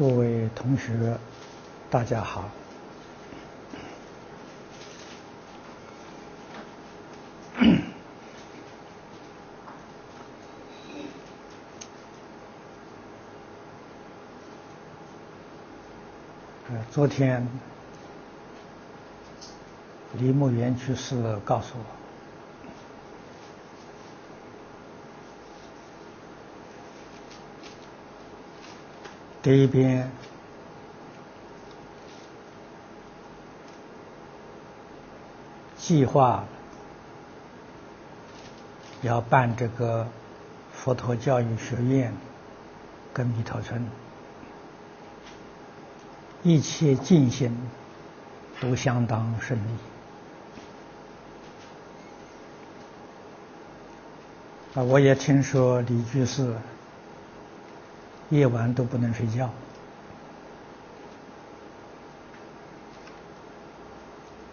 诸位同学，大家好。昨天李牧园居士告诉我，这一边计划要办这个佛陀教育学院跟弥陀村。一切进行都相当顺利啊！我也听说李居士夜晚都不能睡觉，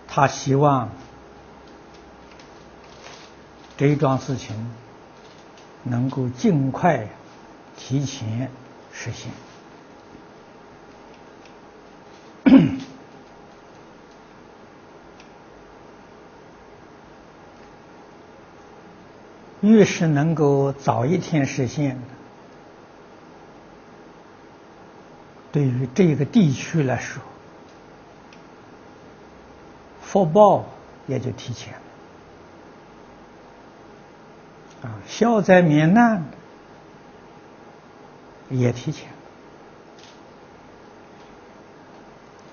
他希望这一桩事情能够尽快提前实现。越是能够早一天实现，对于这个地区来说，福报也就提前了，啊，消灾免难也提前，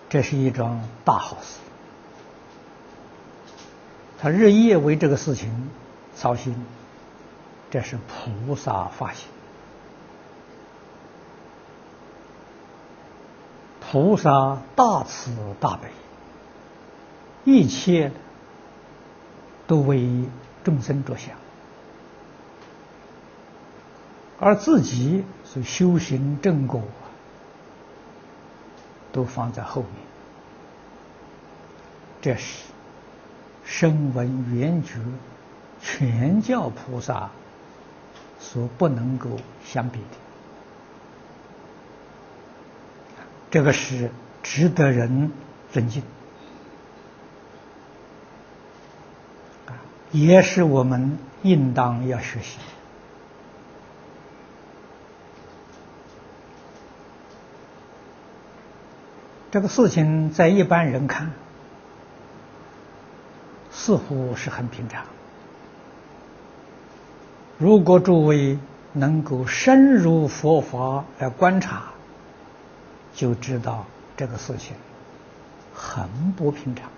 这是一桩大好事。他日夜为这个事情操心。这是菩萨发心，菩萨大慈大悲，一切都为众生着想，而自己是修行正果，都放在后面。这是声闻缘觉全教菩萨。所不能够相比的，这个是值得人尊敬，啊，也是我们应当要学习。这个事情在一般人看，似乎是很平常。如果诸位能够深入佛法来观察，就知道这个事情很不平常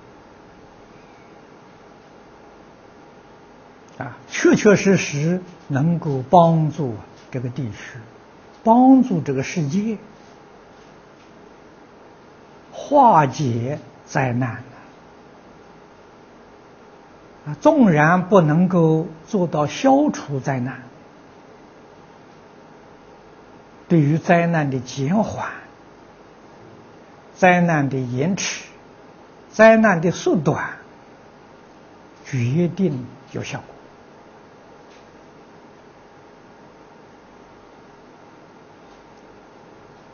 啊！确确实实能够帮助这个地区，帮助这个世界化解灾难。啊，纵然不能够做到消除灾难，对于灾难的减缓、灾难的延迟、灾难的缩短，决定有效果。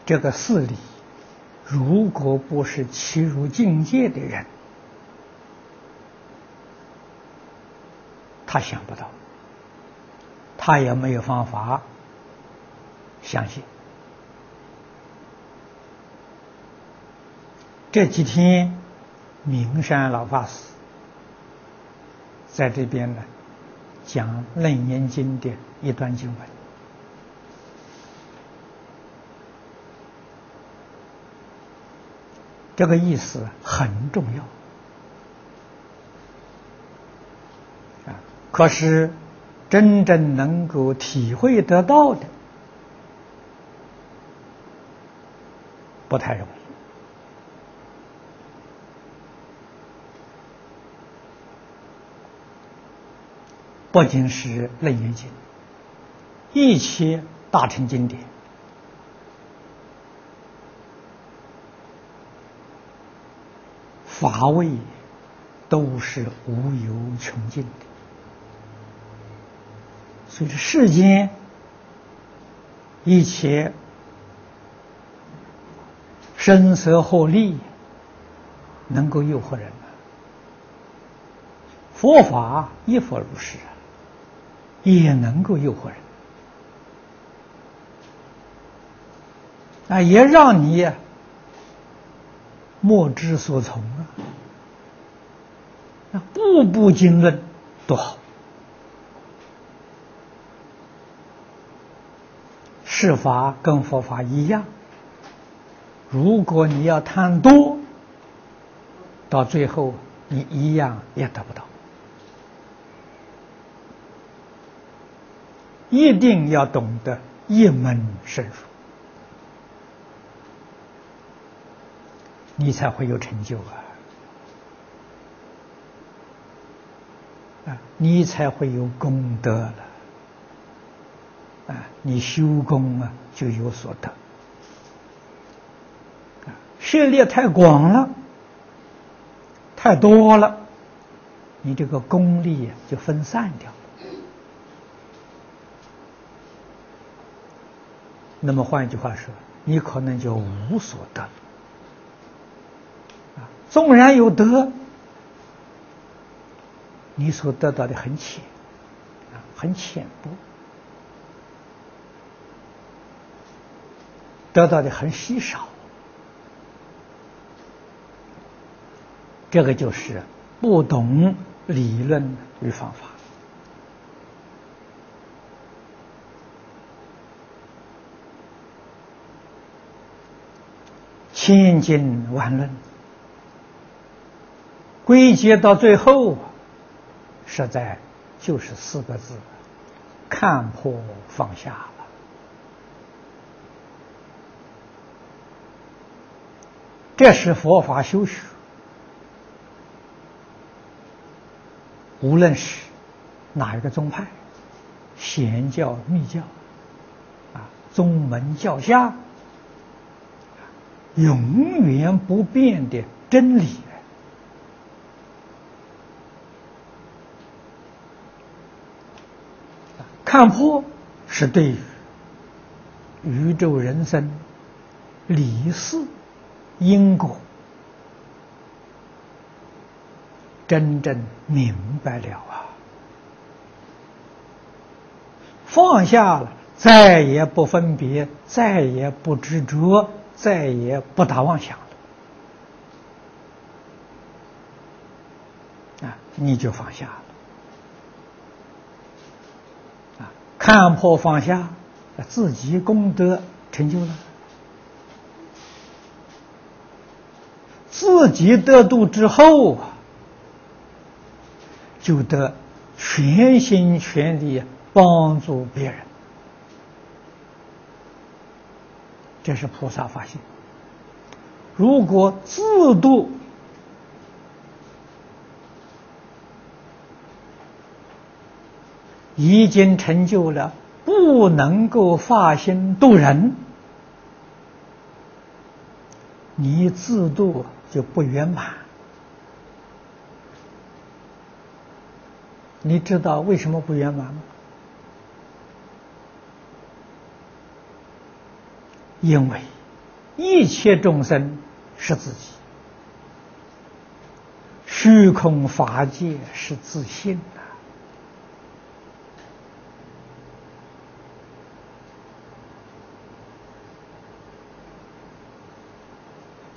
这个事理，如果不是切入境界的人，他想不到，他也没有方法相信。这几天，名山老法师在这边呢，讲《楞严经》的一段经文，这个意思很重要啊。可是，真正能够体会得到的，不太容易。不仅是《楞严经》，一切大乘经典，法味都是无有穷尽的。所以，世间一切声色获利，能够诱惑人。佛法亦复如是啊，也能够诱惑人啊，也让你莫之所从啊！步步经论多好，事法跟佛法一样。如果你要贪多，到最后你一样也得不到。一定要懂得一门深入，你才会有成就啊！啊，你才会有功德了啊！你修功啊，就有所得。啊涉猎太广了，太多了，你这个功力就分散掉。那么换一句话说，你可能就无所得。啊，纵然有得，你所得到的很浅，啊，很浅薄，得到的很稀少。这个就是不懂理论与方法，千经万论归结到最后，实在就是四个字：看破放下了。这是佛法修学。无论是哪一个宗派，显教、密教，啊，宗门教下，永远不变的真理。看破是对于宇宙人生、理事、因果。真正明白了啊，放下了，再也不分别，再也不执着，再也不打妄想了。啊，你就放下了。啊，看破放下，自己功德成就了，自己得度之后啊。就得全心全力帮助别人，这是菩萨发心。如果自度已经成就了，不能够发心度人，你自度就不圆满。你知道为什么不圆满吗？因为一切众生是自己，虚空法界是自信的，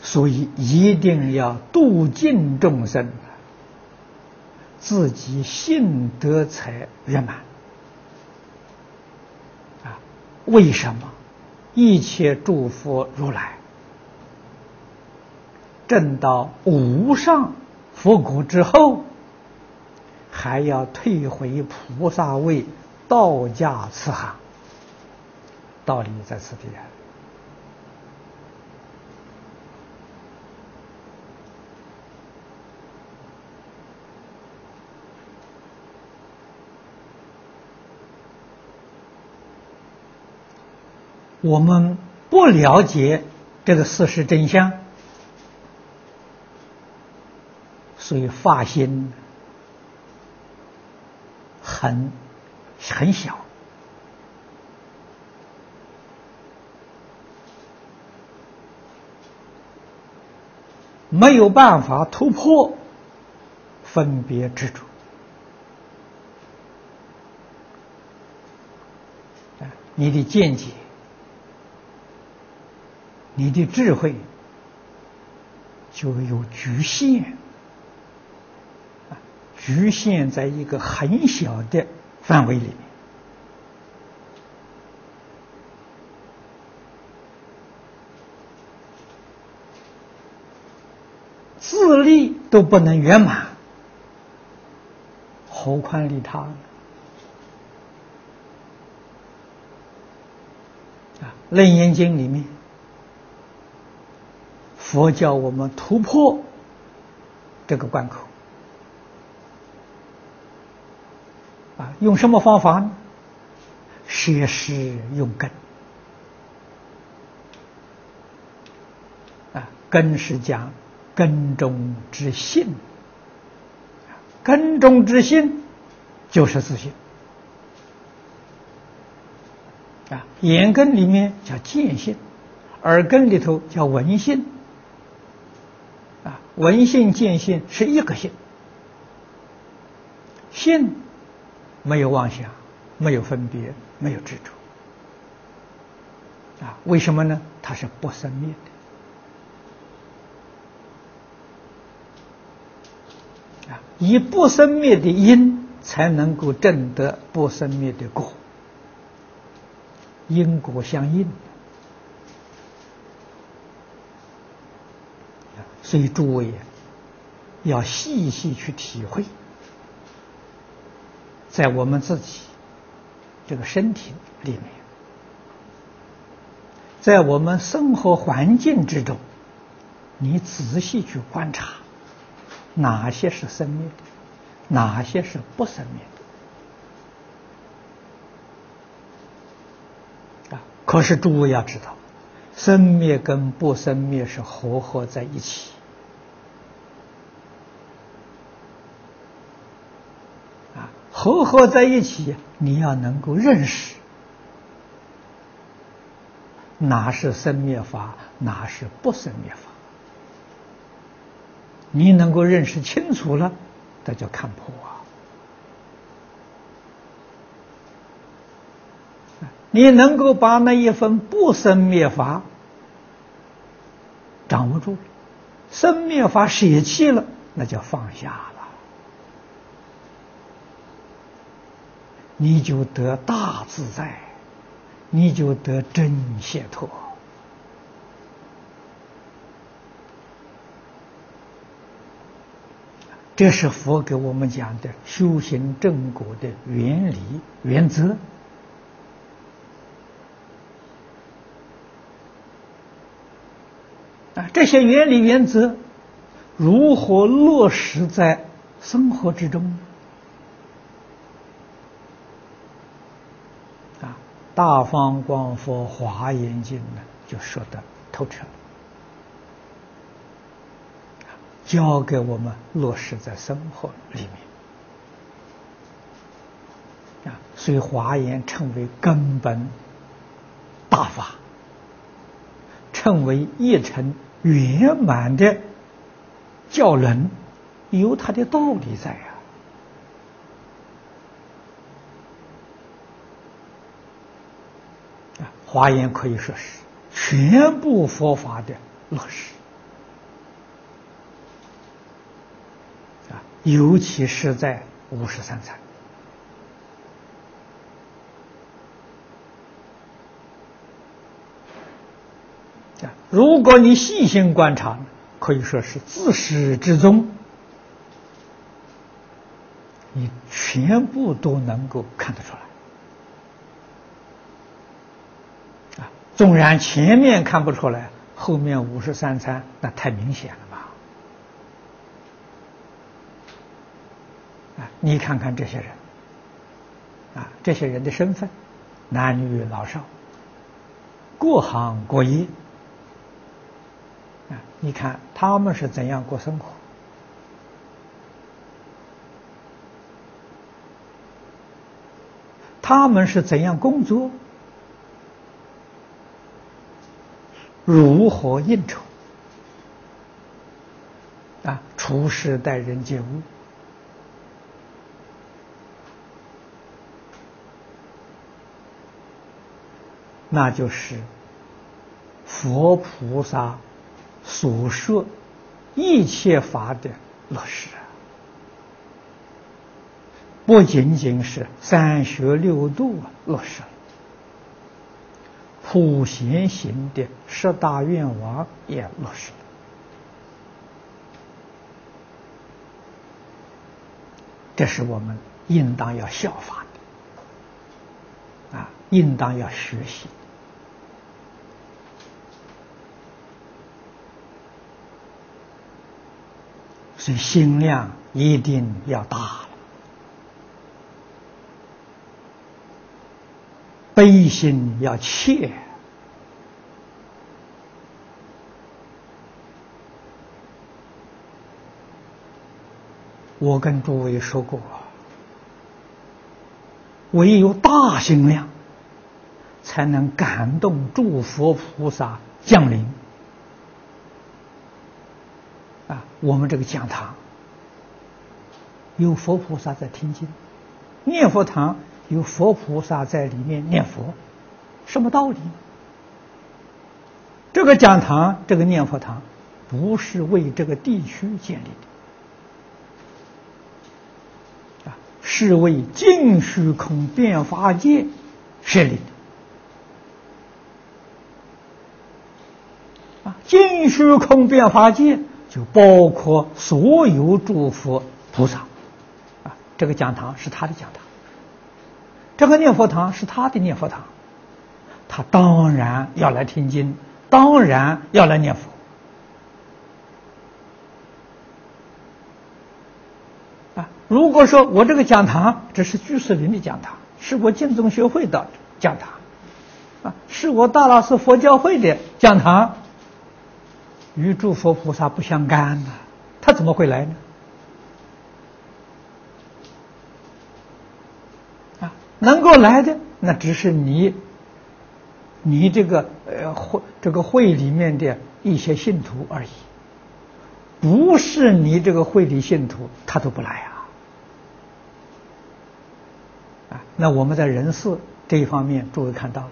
所以一定要度尽众生。自己信德才圆满啊！为什么一切诸佛如来证到无上佛果之后，还要退回菩萨位，道家慈航？道理在此地啊！我们不了解这个事实真相，所以发心很很小。没有办法突破分别执着。你的见解、你的智慧就有局限，局限在一个很小的范围里面，自利都不能圆满，何况利他呢？《楞严经》里面，佛教我们突破这个关口啊，用什么方法呢？学识用根啊，根是讲根中之性，根中之性就是自信。啊，眼根里面叫见性，耳根里头叫闻性，闻性见性是一个性，性没有妄想，没有分别，没有执着，啊，为什么呢？它是不生灭的，啊，以不生灭的因才能够证得不生灭的果。因果相应，所以诸位要细细去体会，在我们自己这个身体里面，在我们生活环境之中，你仔细去观察，哪些是生灭的，哪些是不生灭的。可是诸位要知道，生灭跟不生灭是合合在一起合合在一起，你要能够认识。哪是生灭法，哪是不生灭法，你能够认识清楚了，那叫看破啊。你能够把那一份不生灭法掌握住，生灭法舍弃了，那就放下了，你就得大自在，你就得真解脱。这是佛给我们讲的修行正果的原理原则。啊，这些原理原则如何落实在生活之中？啊，《大方广佛华严经》呢，就说的透彻，教给我们落实在生活里面。啊，所以华严称为根本大法，称为一成。圆满的教人有他的道理在！啊，华严可以说是全部佛法的落实啊，尤其是在五十三参。如果你细心观察，可以说是自始至终，你全部都能够看得出来。啊，纵然前面看不出来，后面五十三餐那太明显了吧？啊，你看看这些人，啊，这些人的身份，男女老少，各行各业。啊，你看他们是怎样过生活？他们是怎样工作？如何应酬？啊，处事待人接物，那就是佛菩萨所说一切法的落实。啊，不仅仅是三学六度落实了，普贤行的十大愿望也落实了。这是我们应当要效法的，啊，应当要学习。所以心量一定要大悲心要切。我跟诸位说过，唯有大心量，才能感动诸佛菩萨降临。啊，我们这个讲堂有佛菩萨在听经，念佛堂有佛菩萨在里面念佛，什么道理？这个讲堂，这个念佛堂，不是为这个地区建立的。是为净虚空变法界设立的啊！净虚空变法界就包括所有诸佛菩萨啊！这个讲堂是他的讲堂，这个念佛堂是他的念佛堂，他当然要来听经，当然要来念佛。啊如果说我这个讲堂这是居士林的讲堂，是我净宗学会的讲堂，啊，是我大老寺佛教会的讲堂，与诸佛菩萨不相干呐，他怎么会来呢？能够来的那只是你，你这个呃会这个会里面的一些信徒而已，不是你这个会的信徒，他都不来啊。那我们在人事这一方面，诸位看到了，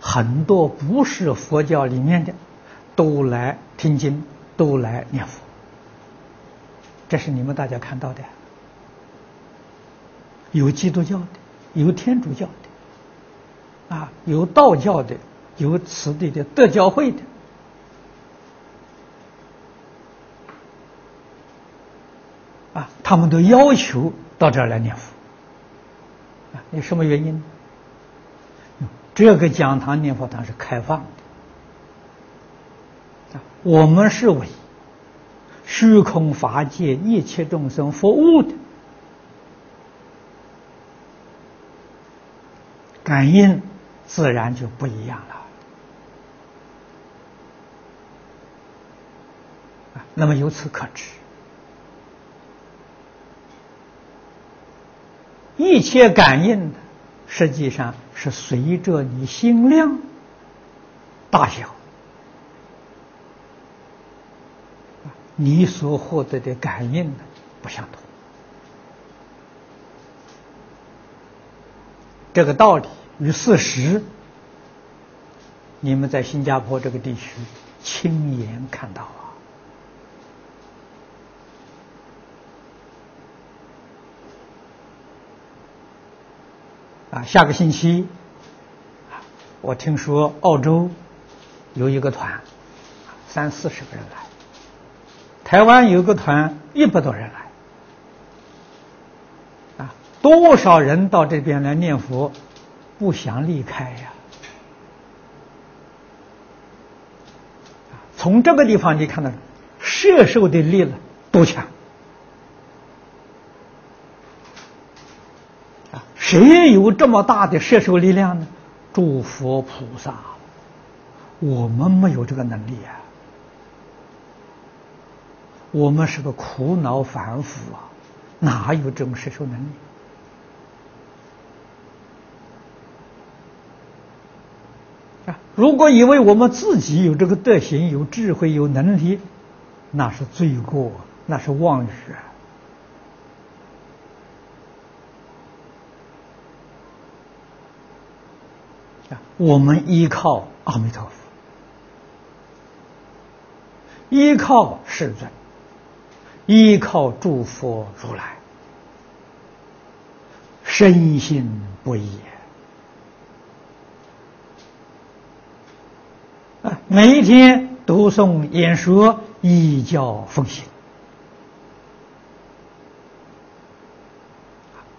很多不是佛教里面的，都来听经，都来念佛，这是你们大家看到的。有基督教的，有天主教的，啊，有道教的，有此地的德教会的，啊，他们都要求。到这儿来念佛，啊，有什么原因？这个讲堂念佛堂是开放的，啊，我们是为虚空法界一切众生服务的，感应自然就不一样了。那么由此可知。一切感应的，实际上是随着你心量大小，你所获得的感应呢不相同。这个道理与事实，你们在新加坡这个地区亲眼看到。啊，啊下个星期，我听说澳洲有一个团，三四十个人来；台湾有个团，一百多人来。多少人到这边来念佛，不想离开呀？从这个地方你看到，摄受的力了多强啊。谁有这么大的摄受力量呢？诸佛菩萨，我们没有这个能力啊！我们是个苦恼凡夫啊，哪有这种摄受能力？如果以为我们自己有这个德行、有智慧、有能力，那是罪过，那是妄语！我们依靠阿弥陀佛，依靠世尊，依靠诸佛如来，深信不疑每一天读诵演说。依教奉行，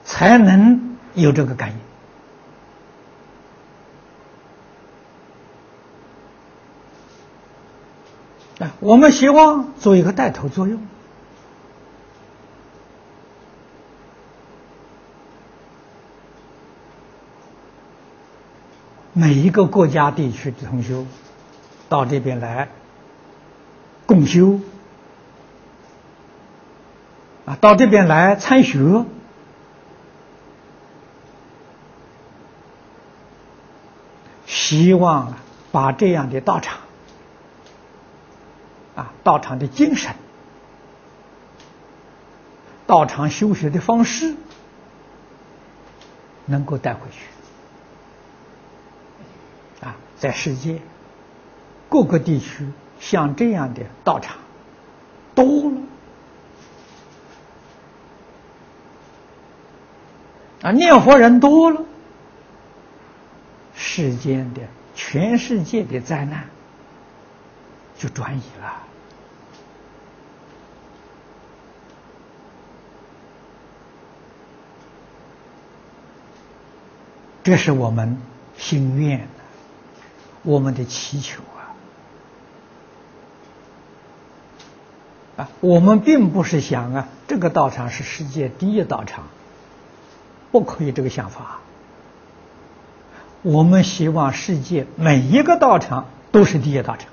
才能有这个感应啊！我们希望做一个带头作用，每一个国家地区的同学到这边来。共修啊，到这边来参学，希望把这样的道场啊，道场的精神、道场修学的方式，能够带回去啊，在世界各个地区。像这样的道场多了啊，念佛人多了，世间的全世界的灾难就转移了。这是我们心愿，我们的祈求。啊我们并不是想啊，这个道场是世界第一道场，不可以这个想法。我们希望世界每一个道场都是第一道场。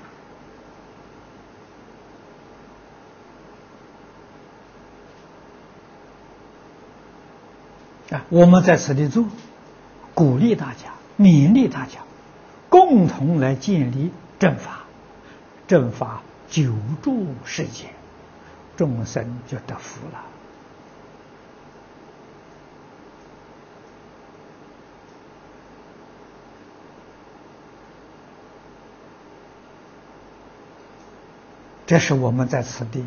啊，我们在此地做，鼓励大家，勉励大家，共同来建立正法，正法久住世界。众生就得福了。这是我们在此地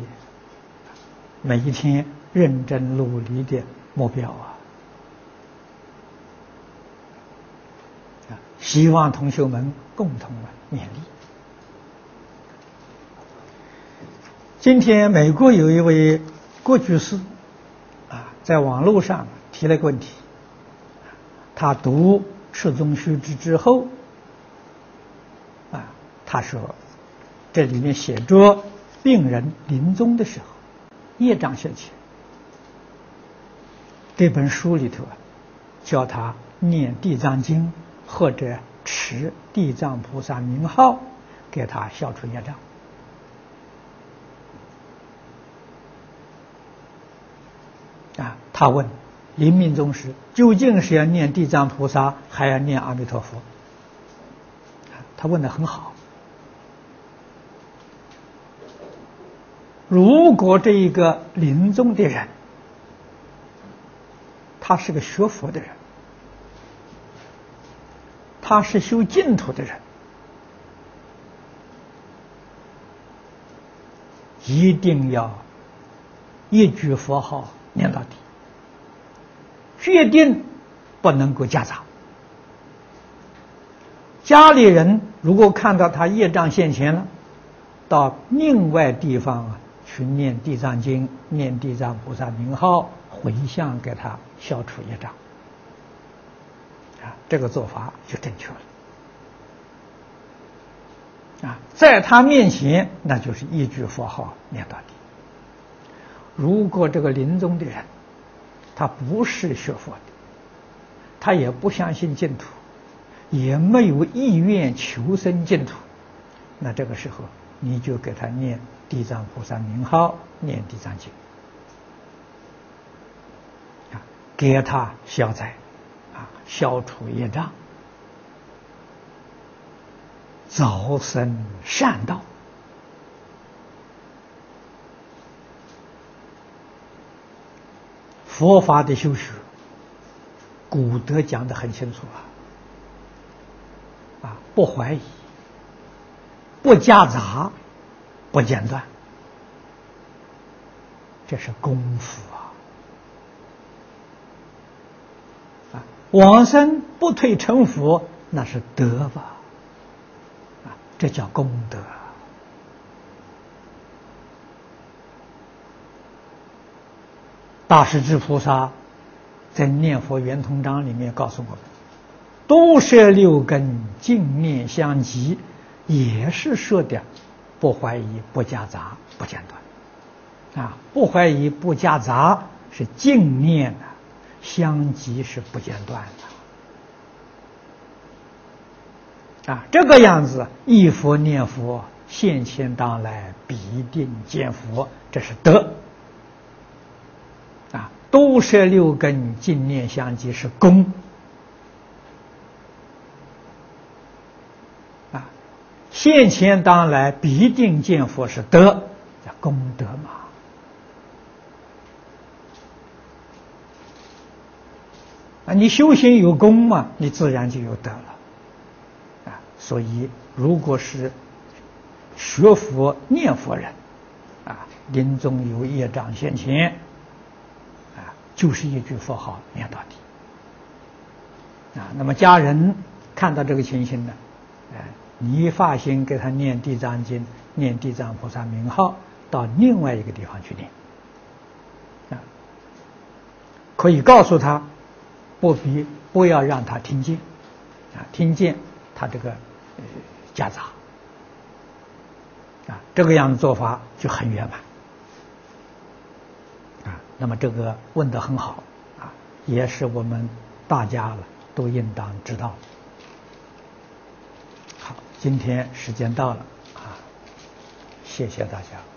每一天认真努力的目标啊！希望同学们共同的勉励。今天，美国有一位郭居士啊，在网络上提了个问题。他读《赤宗须知》之后，啊，他说这里面写着病人临终的时候，业障现前。这本书里头啊，教他念《地藏经》或者持地藏菩萨名号，给他消除业障。啊，他问临命终时究竟是要念地藏菩萨，还要念阿弥陀佛？他问的很好。如果这一个临终的人，他是个学佛的人，他是修净土的人，一定要一句佛号。念到底，决定不能够夹杂。家里人如果看到他业障现前了，到另外地方啊去念《地藏经》、念地藏菩萨名号，回向给他消除业障。啊，这个做法就正确了。啊，在他面前，那就是一句佛号念到底。如果这个临终的人，他不是学佛的，他也不相信净土，也没有意愿求生净土，那这个时候你就给他念地藏菩萨名号，念地藏经，啊，给他消灾，啊，消除业障，早生善道。佛法的修学，古德讲的很清楚啊，啊，不怀疑，不夹杂，不间断，这是功夫啊！啊，往生不退成佛，那是德吧？啊，这叫功德。大势至菩萨在《念佛圆通章》里面告诉我们：“多摄六根，净念相继，也是说的不怀疑、不夹杂、不间断。啊，不怀疑、不夹杂是净念的，相继是不间断的。啊，这个样子，一佛念佛，现前当来必定见佛，这是德。”多摄六根，净念相继是功啊！现前当来必定见佛是德，叫功德嘛。啊，你修行有功嘛，你自然就有德了啊。所以，如果是学佛念佛人啊，临终有业障现前。就是一句佛号念到底啊！那么家人看到这个情形呢，哎，你发心给他念地藏经、念地藏菩萨名号，到另外一个地方去念啊，可以告诉他，不必不要让他听见啊，听见他这个呃夹杂啊，这个样子做法就很圆满。那么这个问得很好啊，也是我们大家了都应当知道。好，今天时间到了啊，谢谢大家。